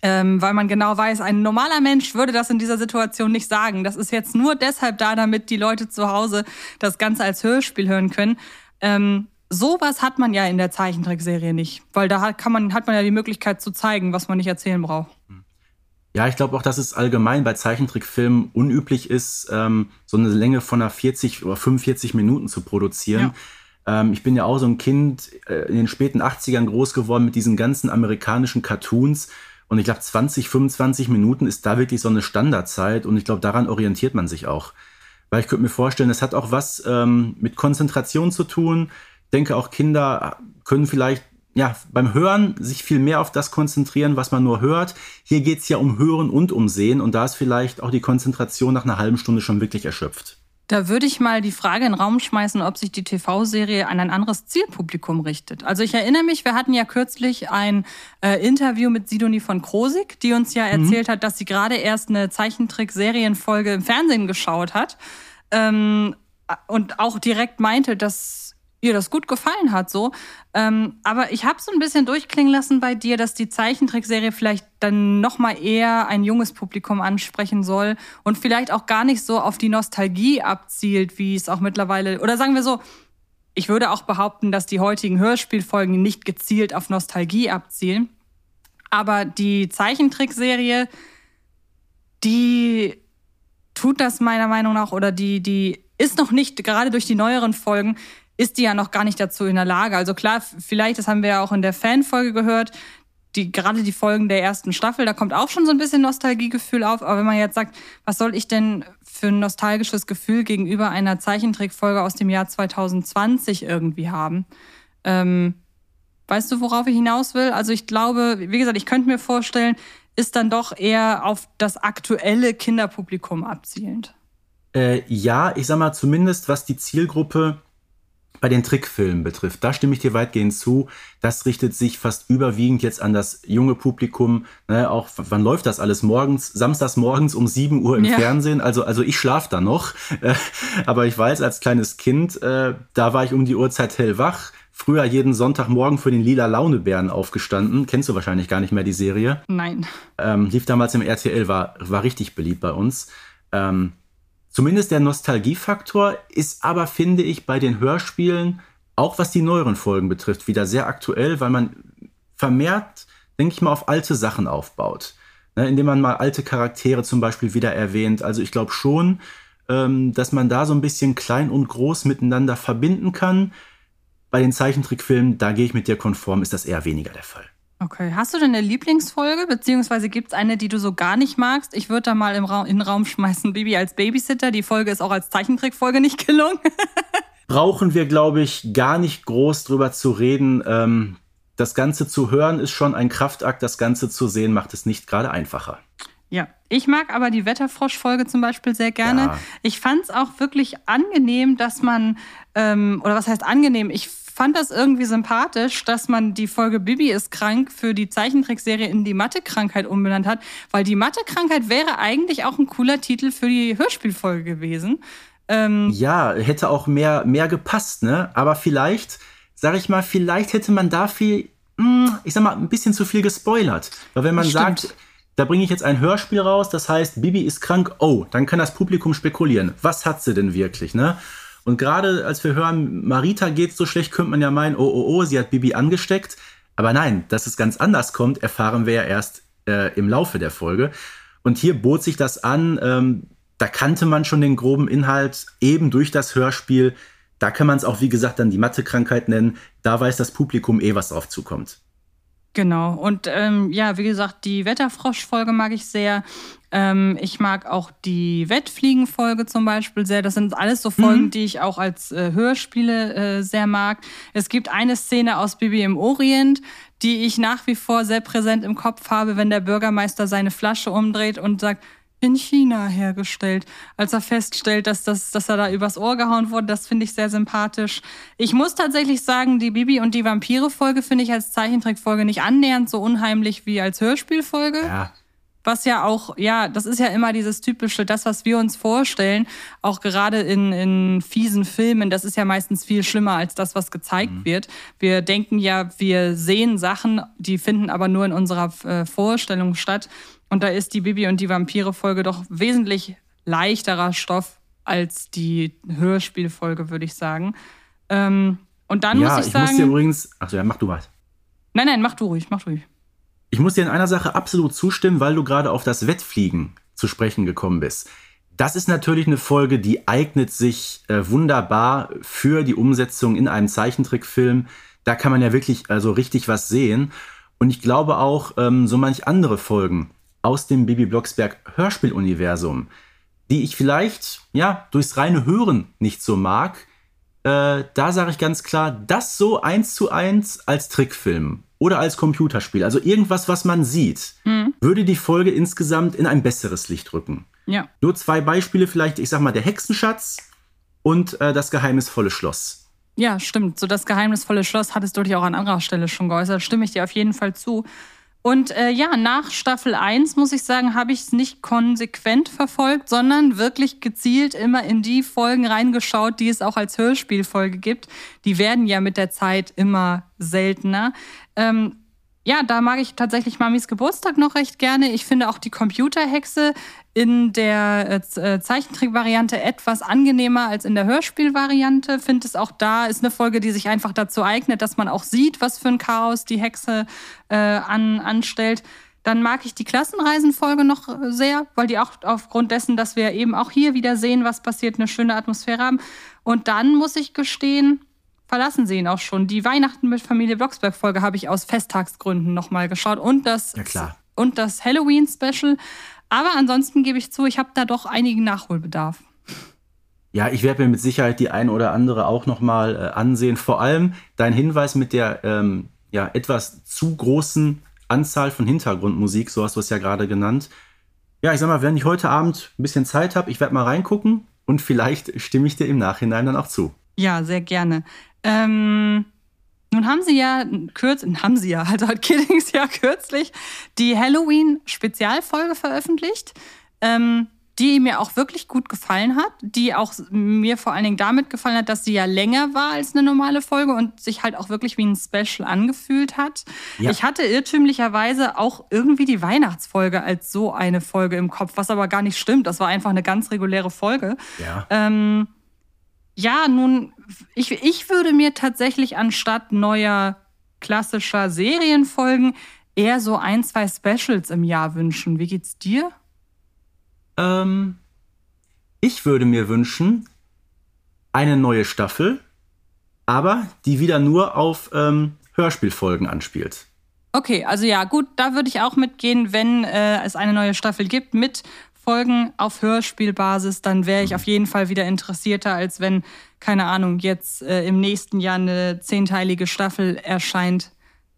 Ähm, weil man genau weiß, ein normaler Mensch würde das in dieser Situation nicht sagen. Das ist jetzt nur deshalb da, damit die Leute zu Hause das Ganze als Hörspiel hören können. Ähm, sowas hat man ja in der Zeichentrickserie nicht, weil da kann man, hat man ja die Möglichkeit zu zeigen, was man nicht erzählen braucht. Ja, ich glaube auch, dass es allgemein bei Zeichentrickfilmen unüblich ist, ähm, so eine Länge von einer 40 oder 45 Minuten zu produzieren. Ja. Ähm, ich bin ja auch so ein Kind äh, in den späten 80ern groß geworden mit diesen ganzen amerikanischen Cartoons. Und ich glaube, 20, 25 Minuten ist da wirklich so eine Standardzeit. Und ich glaube, daran orientiert man sich auch. Weil ich könnte mir vorstellen, es hat auch was ähm, mit Konzentration zu tun. Ich denke, auch Kinder können vielleicht ja, beim Hören sich viel mehr auf das konzentrieren, was man nur hört. Hier geht es ja um Hören und um Sehen und da ist vielleicht auch die Konzentration nach einer halben Stunde schon wirklich erschöpft. Da würde ich mal die Frage in den Raum schmeißen, ob sich die TV-Serie an ein anderes Zielpublikum richtet. Also ich erinnere mich, wir hatten ja kürzlich ein äh, Interview mit Sidonie von Krosig, die uns ja mhm. erzählt mhm. hat, dass sie gerade erst eine Zeichentrick-Serienfolge im Fernsehen geschaut hat ähm, und auch direkt meinte, dass ihr das gut gefallen hat, so. Ähm, aber ich habe so ein bisschen durchklingen lassen bei dir, dass die Zeichentrickserie vielleicht dann noch mal eher ein junges Publikum ansprechen soll und vielleicht auch gar nicht so auf die Nostalgie abzielt, wie es auch mittlerweile oder sagen wir so. Ich würde auch behaupten, dass die heutigen Hörspielfolgen nicht gezielt auf Nostalgie abzielen. Aber die Zeichentrickserie, die tut das meiner Meinung nach oder die, die ist noch nicht, gerade durch die neueren Folgen, ist die ja noch gar nicht dazu in der Lage. Also klar, vielleicht, das haben wir ja auch in der Fanfolge gehört, die, gerade die Folgen der ersten Staffel, da kommt auch schon so ein bisschen Nostalgiegefühl auf. Aber wenn man jetzt sagt, was soll ich denn für ein nostalgisches Gefühl gegenüber einer Zeichentrickfolge aus dem Jahr 2020 irgendwie haben? Ähm, weißt du, worauf ich hinaus will? Also ich glaube, wie gesagt, ich könnte mir vorstellen, ist dann doch eher auf das aktuelle Kinderpublikum abzielend. Äh, ja, ich sag mal, zumindest was die Zielgruppe bei den Trickfilmen betrifft, da stimme ich dir weitgehend zu. Das richtet sich fast überwiegend jetzt an das junge Publikum. Ne, auch wann läuft das alles morgens? Samstags morgens um 7 Uhr im ja. Fernsehen. Also, also ich schlafe da noch. Äh, (laughs) aber ich weiß, als kleines Kind, äh, da war ich um die Uhrzeit hellwach. Früher jeden Sonntagmorgen für den Lila Launebären aufgestanden. Kennst du wahrscheinlich gar nicht mehr die Serie? Nein. Ähm, lief damals im RTL, war, war richtig beliebt bei uns. Ähm, Zumindest der Nostalgiefaktor ist aber, finde ich, bei den Hörspielen, auch was die neueren Folgen betrifft, wieder sehr aktuell, weil man vermehrt, denke ich mal, auf alte Sachen aufbaut. Ne, indem man mal alte Charaktere zum Beispiel wieder erwähnt. Also ich glaube schon, ähm, dass man da so ein bisschen klein und groß miteinander verbinden kann. Bei den Zeichentrickfilmen, da gehe ich mit dir konform, ist das eher weniger der Fall. Okay. Hast du denn eine Lieblingsfolge? Beziehungsweise gibt es eine, die du so gar nicht magst? Ich würde da mal im Raum, in den Raum schmeißen, Bibi als Babysitter. Die Folge ist auch als Zeichentrickfolge nicht (laughs) gelungen. Brauchen wir, glaube ich, gar nicht groß drüber zu reden. Ähm, das Ganze zu hören ist schon ein Kraftakt. Das Ganze zu sehen macht es nicht gerade einfacher. Ja, ich mag aber die Wetterfrosch-Folge zum Beispiel sehr gerne. Ja. Ich fand es auch wirklich angenehm, dass man, ähm, oder was heißt angenehm? Ich fand das irgendwie sympathisch, dass man die Folge Bibi ist krank für die Zeichentrickserie in die Mathe-Krankheit umbenannt hat, weil die Mathe-Krankheit wäre eigentlich auch ein cooler Titel für die Hörspielfolge gewesen. Ähm ja, hätte auch mehr, mehr gepasst, ne? Aber vielleicht, sag ich mal, vielleicht hätte man da viel, hm, ich sag mal, ein bisschen zu viel gespoilert. Weil wenn man Stimmt. sagt, da bringe ich jetzt ein Hörspiel raus, das heißt, Bibi ist krank, oh, dann kann das Publikum spekulieren. Was hat sie denn wirklich, ne? Und gerade als wir hören, Marita geht so schlecht, könnte man ja meinen, oh, oh, oh, sie hat Bibi angesteckt. Aber nein, dass es ganz anders kommt, erfahren wir ja erst äh, im Laufe der Folge. Und hier bot sich das an. Ähm, da kannte man schon den groben Inhalt eben durch das Hörspiel. Da kann man es auch, wie gesagt, dann die Mathe-Krankheit nennen. Da weiß das Publikum eh, was drauf zukommt. Genau. Und ähm, ja, wie gesagt, die Wetterfrosch-Folge mag ich sehr. Ähm, ich mag auch die Wettfliegen-Folge zum Beispiel sehr. Das sind alles so Folgen, mhm. die ich auch als äh, Hörspiele äh, sehr mag. Es gibt eine Szene aus Bibi im Orient, die ich nach wie vor sehr präsent im Kopf habe, wenn der Bürgermeister seine Flasche umdreht und sagt, in China hergestellt, als er feststellt, dass, das, dass er da übers Ohr gehauen wurde. Das finde ich sehr sympathisch. Ich muss tatsächlich sagen, die Bibi und die Vampire-Folge finde ich als Zeichentrickfolge nicht annähernd so unheimlich wie als Hörspielfolge. Ja. Was ja auch, ja, das ist ja immer dieses typische, das, was wir uns vorstellen, auch gerade in, in fiesen Filmen, das ist ja meistens viel schlimmer als das, was gezeigt mhm. wird. Wir denken ja, wir sehen Sachen, die finden aber nur in unserer äh, Vorstellung statt. Und da ist die Bibi und die Vampire-Folge doch wesentlich leichterer Stoff als die Hörspielfolge, würde ich sagen. Ähm, und dann ja, muss ich sagen. Ich muss dir übrigens. Achso, ja, mach du was. Nein, nein, mach du ruhig, mach ruhig. Ich muss dir in einer Sache absolut zustimmen, weil du gerade auf das Wettfliegen zu sprechen gekommen bist. Das ist natürlich eine Folge, die eignet sich äh, wunderbar für die Umsetzung in einem Zeichentrickfilm. Da kann man ja wirklich also richtig was sehen. Und ich glaube auch, ähm, so manch andere Folgen aus dem Bibi Blocksberg Hörspieluniversum, die ich vielleicht ja durchs reine Hören nicht so mag, äh, da sage ich ganz klar, das so eins zu eins als Trickfilm oder als Computerspiel, also irgendwas, was man sieht, mhm. würde die Folge insgesamt in ein besseres Licht rücken. Ja. Nur zwei Beispiele, vielleicht, ich sag mal, der Hexenschatz und äh, das geheimnisvolle Schloss. Ja, stimmt. So das geheimnisvolle Schloss hattest du dich auch an anderer Stelle schon geäußert. Stimme ich dir auf jeden Fall zu. Und äh, ja, nach Staffel 1, muss ich sagen, habe ich es nicht konsequent verfolgt, sondern wirklich gezielt immer in die Folgen reingeschaut, die es auch als Hörspielfolge gibt. Die werden ja mit der Zeit immer seltener. Ähm, ja, da mag ich tatsächlich Mamis Geburtstag noch recht gerne. Ich finde auch die Computerhexe in der äh, äh, Zeichentrickvariante etwas angenehmer als in der Hörspielvariante. Finde es auch da ist eine Folge, die sich einfach dazu eignet, dass man auch sieht, was für ein Chaos die Hexe äh, an, anstellt. Dann mag ich die Klassenreisenfolge noch sehr, weil die auch aufgrund dessen, dass wir eben auch hier wieder sehen, was passiert, eine schöne Atmosphäre haben. Und dann muss ich gestehen, verlassen sie ihn auch schon. Die Weihnachten mit Familie Blocksberg Folge habe ich aus Festtagsgründen nochmal geschaut und das, ja, und das Halloween Special. Aber ansonsten gebe ich zu, ich habe da doch einigen Nachholbedarf. Ja, ich werde mir mit Sicherheit die eine oder andere auch nochmal äh, ansehen. Vor allem dein Hinweis mit der ähm, ja, etwas zu großen Anzahl von Hintergrundmusik, so hast du es ja gerade genannt. Ja, ich sag mal, wenn ich heute Abend ein bisschen Zeit habe, ich werde mal reingucken und vielleicht stimme ich dir im Nachhinein dann auch zu. Ja, sehr gerne. Ähm, nun haben sie ja kürzlich, haben sie ja, also hat Kiddings ja kürzlich die Halloween-Spezialfolge veröffentlicht, ähm, die mir auch wirklich gut gefallen hat, die auch mir vor allen Dingen damit gefallen hat, dass sie ja länger war als eine normale Folge und sich halt auch wirklich wie ein Special angefühlt hat. Ja. Ich hatte irrtümlicherweise auch irgendwie die Weihnachtsfolge als so eine Folge im Kopf, was aber gar nicht stimmt. Das war einfach eine ganz reguläre Folge. Ja. Ähm, ja, nun, ich, ich würde mir tatsächlich anstatt neuer klassischer Serienfolgen eher so ein, zwei Specials im Jahr wünschen. Wie geht's dir? Ähm, ich würde mir wünschen, eine neue Staffel, aber die wieder nur auf ähm, Hörspielfolgen anspielt. Okay, also ja, gut, da würde ich auch mitgehen, wenn äh, es eine neue Staffel gibt mit Folgen auf Hörspielbasis, dann wäre ich mhm. auf jeden Fall wieder interessierter, als wenn, keine Ahnung, jetzt äh, im nächsten Jahr eine zehnteilige Staffel erscheint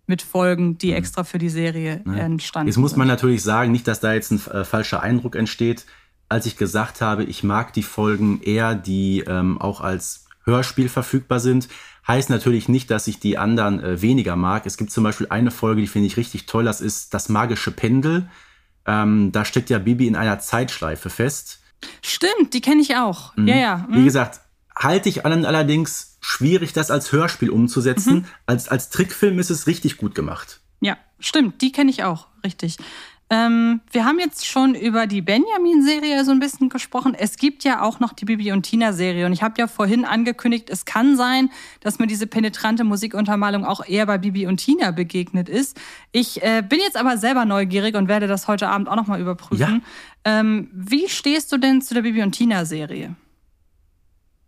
mit Folgen, die mhm. extra für die Serie ja. entstanden Jetzt muss man sind. natürlich sagen, nicht, dass da jetzt ein äh, falscher Eindruck entsteht. Als ich gesagt habe, ich mag die Folgen eher, die ähm, auch als Hörspiel verfügbar sind, heißt natürlich nicht, dass ich die anderen äh, weniger mag. Es gibt zum Beispiel eine Folge, die finde ich richtig toll, das ist das magische Pendel. Ähm, da steckt ja Bibi in einer Zeitschleife fest. Stimmt, die kenne ich auch. Mhm. Ja, ja. Mhm. Wie gesagt, halte ich allen allerdings schwierig, das als Hörspiel umzusetzen. Mhm. Als, als Trickfilm ist es richtig gut gemacht. Ja, stimmt, die kenne ich auch, richtig. Ähm, wir haben jetzt schon über die Benjamin-Serie so ein bisschen gesprochen. Es gibt ja auch noch die Bibi und Tina-Serie. Und ich habe ja vorhin angekündigt, es kann sein, dass mir diese penetrante Musikuntermalung auch eher bei Bibi und Tina begegnet ist. Ich äh, bin jetzt aber selber neugierig und werde das heute Abend auch nochmal überprüfen. Ja. Ähm, wie stehst du denn zu der Bibi und Tina-Serie?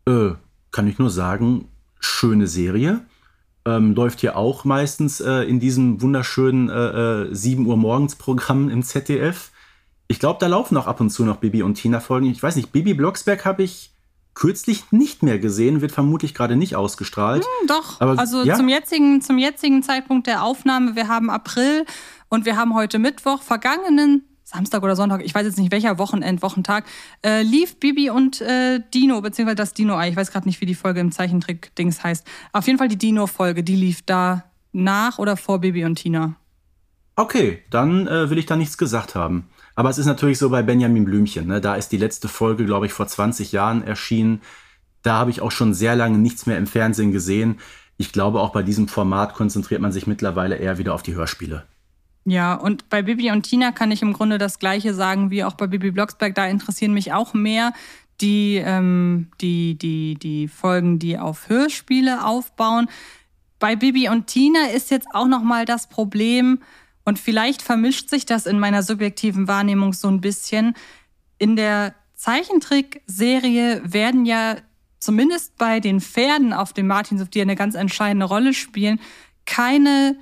Äh, kann ich nur sagen, schöne Serie. Ähm, läuft hier auch meistens äh, in diesem wunderschönen äh, äh, 7 Uhr morgens Programm im ZDF. Ich glaube, da laufen auch ab und zu noch Bibi und Tina Folgen. Ich weiß nicht, Bibi Blocksberg habe ich kürzlich nicht mehr gesehen, wird vermutlich gerade nicht ausgestrahlt. Hm, doch, Aber, also ja? zum, jetzigen, zum jetzigen Zeitpunkt der Aufnahme, wir haben April und wir haben heute Mittwoch, vergangenen Samstag oder Sonntag, ich weiß jetzt nicht welcher Wochenend, Wochentag, äh, lief Bibi und äh, Dino, beziehungsweise das Dino-Ei. Ich weiß gerade nicht, wie die Folge im Zeichentrick-Dings heißt. Auf jeden Fall die Dino-Folge, die lief da nach oder vor Bibi und Tina. Okay, dann äh, will ich da nichts gesagt haben. Aber es ist natürlich so bei Benjamin Blümchen. Ne? Da ist die letzte Folge, glaube ich, vor 20 Jahren erschienen. Da habe ich auch schon sehr lange nichts mehr im Fernsehen gesehen. Ich glaube, auch bei diesem Format konzentriert man sich mittlerweile eher wieder auf die Hörspiele. Ja, und bei Bibi und Tina kann ich im Grunde das Gleiche sagen wie auch bei Bibi Blocksberg. Da interessieren mich auch mehr die, ähm, die, die, die Folgen, die auf Hörspiele aufbauen. Bei Bibi und Tina ist jetzt auch nochmal das Problem, und vielleicht vermischt sich das in meiner subjektiven Wahrnehmung so ein bisschen. In der Zeichentrickserie werden ja zumindest bei den Pferden auf dem Martinshof, die eine ganz entscheidende Rolle spielen, keine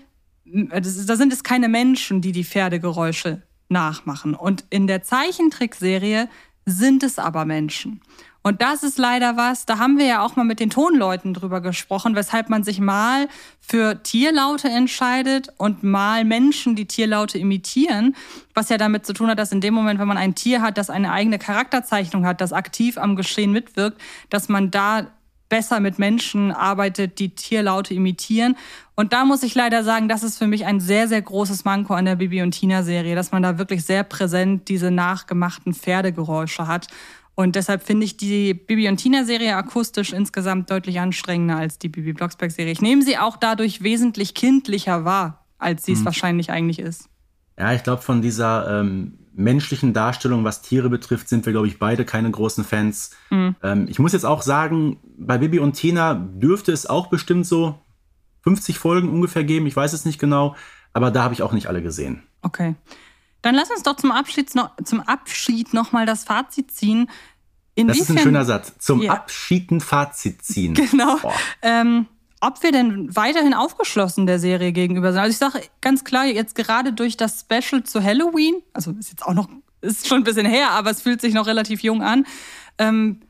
da sind es keine Menschen, die die Pferdegeräusche nachmachen. Und in der Zeichentrickserie sind es aber Menschen. Und das ist leider was, da haben wir ja auch mal mit den Tonleuten drüber gesprochen, weshalb man sich mal für Tierlaute entscheidet und mal Menschen, die Tierlaute imitieren, was ja damit zu tun hat, dass in dem Moment, wenn man ein Tier hat, das eine eigene Charakterzeichnung hat, das aktiv am Geschehen mitwirkt, dass man da besser mit Menschen arbeitet, die Tierlaute imitieren. Und da muss ich leider sagen, das ist für mich ein sehr, sehr großes Manko an der Bibi und Tina Serie, dass man da wirklich sehr präsent diese nachgemachten Pferdegeräusche hat. Und deshalb finde ich die Bibi und Tina Serie akustisch insgesamt deutlich anstrengender als die Bibi Blocksberg Serie. Ich nehme sie auch dadurch wesentlich kindlicher wahr, als sie es mhm. wahrscheinlich eigentlich ist. Ja, ich glaube, von dieser ähm, menschlichen Darstellung, was Tiere betrifft, sind wir, glaube ich, beide keine großen Fans. Mhm. Ähm, ich muss jetzt auch sagen, bei Bibi und Tina dürfte es auch bestimmt so 50 Folgen ungefähr geben. Ich weiß es nicht genau, aber da habe ich auch nicht alle gesehen. Okay. Dann lass uns doch zum Abschied noch, zum Abschied noch mal das Fazit ziehen. Inwiefern, das ist ein schöner Satz. Zum ja. Abschied ein Fazit ziehen. (laughs) Genau. Ähm, ob wir denn weiterhin aufgeschlossen der Serie gegenüber sind. Also ich sage ganz klar, jetzt gerade durch das Special zu Halloween, also ist jetzt auch noch, ist schon ein bisschen her, aber es fühlt sich noch relativ jung an, ähm,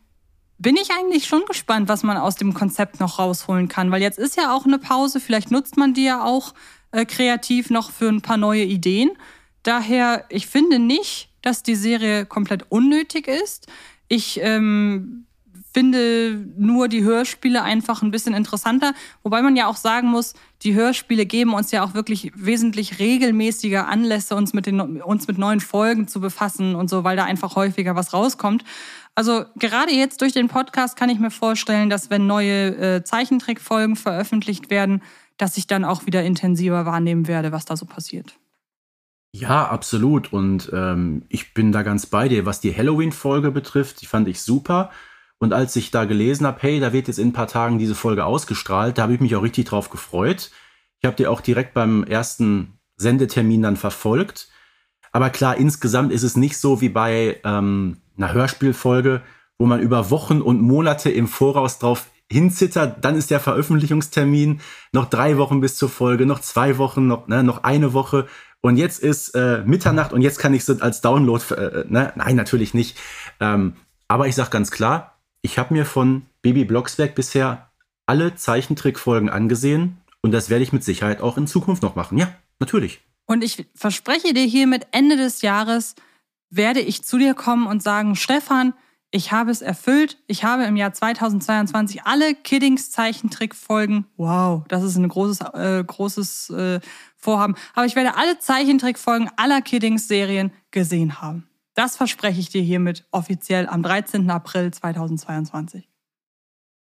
bin ich eigentlich schon gespannt, was man aus dem Konzept noch rausholen kann. Weil jetzt ist ja auch eine Pause, vielleicht nutzt man die ja auch äh, kreativ noch für ein paar neue Ideen. Daher, ich finde nicht, dass die Serie komplett unnötig ist. Ich ähm, finde nur die Hörspiele einfach ein bisschen interessanter. Wobei man ja auch sagen muss, die Hörspiele geben uns ja auch wirklich wesentlich regelmäßiger Anlässe, uns mit, den, uns mit neuen Folgen zu befassen und so, weil da einfach häufiger was rauskommt. Also gerade jetzt durch den Podcast kann ich mir vorstellen, dass wenn neue äh, Zeichentrickfolgen veröffentlicht werden, dass ich dann auch wieder intensiver wahrnehmen werde, was da so passiert. Ja, absolut. Und ähm, ich bin da ganz bei dir. Was die Halloween-Folge betrifft, die fand ich super. Und als ich da gelesen habe, hey, da wird jetzt in ein paar Tagen diese Folge ausgestrahlt, da habe ich mich auch richtig drauf gefreut. Ich habe die auch direkt beim ersten Sendetermin dann verfolgt. Aber klar, insgesamt ist es nicht so wie bei ähm, einer Hörspielfolge, wo man über Wochen und Monate im Voraus drauf hinzittert. Dann ist der Veröffentlichungstermin noch drei Wochen bis zur Folge, noch zwei Wochen, noch, ne, noch eine Woche. Und jetzt ist äh, Mitternacht und jetzt kann ich es als Download. Äh, ne? Nein, natürlich nicht. Ähm, aber ich sage ganz klar, ich habe mir von Baby Blocksberg bisher alle Zeichentrickfolgen angesehen und das werde ich mit Sicherheit auch in Zukunft noch machen. Ja, natürlich. Und ich verspreche dir hiermit Ende des Jahres werde ich zu dir kommen und sagen, Stefan, ich habe es erfüllt. Ich habe im Jahr 2022 alle Kiddings Zeichentrickfolgen. Wow, das ist ein großes, äh, großes äh, Vorhaben. Aber ich werde alle Zeichentrickfolgen aller Kiddings Serien gesehen haben. Das verspreche ich dir hiermit offiziell am 13. April 2022.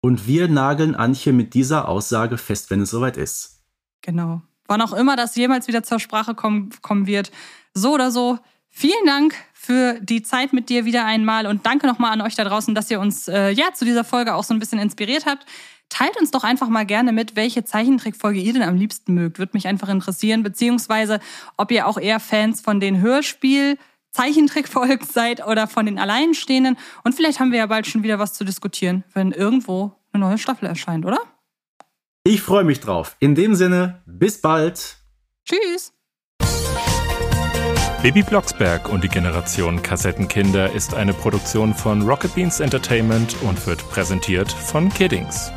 Und wir nageln Antje mit dieser Aussage fest, wenn es soweit ist. Genau. wann auch immer das jemals wieder zur Sprache kommen, kommen wird. So oder so, vielen Dank für die Zeit mit dir wieder einmal und danke nochmal an euch da draußen, dass ihr uns äh, ja zu dieser Folge auch so ein bisschen inspiriert habt. Teilt uns doch einfach mal gerne mit, welche Zeichentrickfolge ihr denn am liebsten mögt. Würde mich einfach interessieren, beziehungsweise ob ihr auch eher Fans von den Hörspiel- Zeichentrickfolgen seid oder von den Alleinstehenden. Und vielleicht haben wir ja bald schon wieder was zu diskutieren, wenn irgendwo eine neue Staffel erscheint, oder? Ich freue mich drauf. In dem Sinne, bis bald. Tschüss. Baby Blocksberg und die Generation Kassettenkinder ist eine Produktion von Rocket Beans Entertainment und wird präsentiert von Kiddings.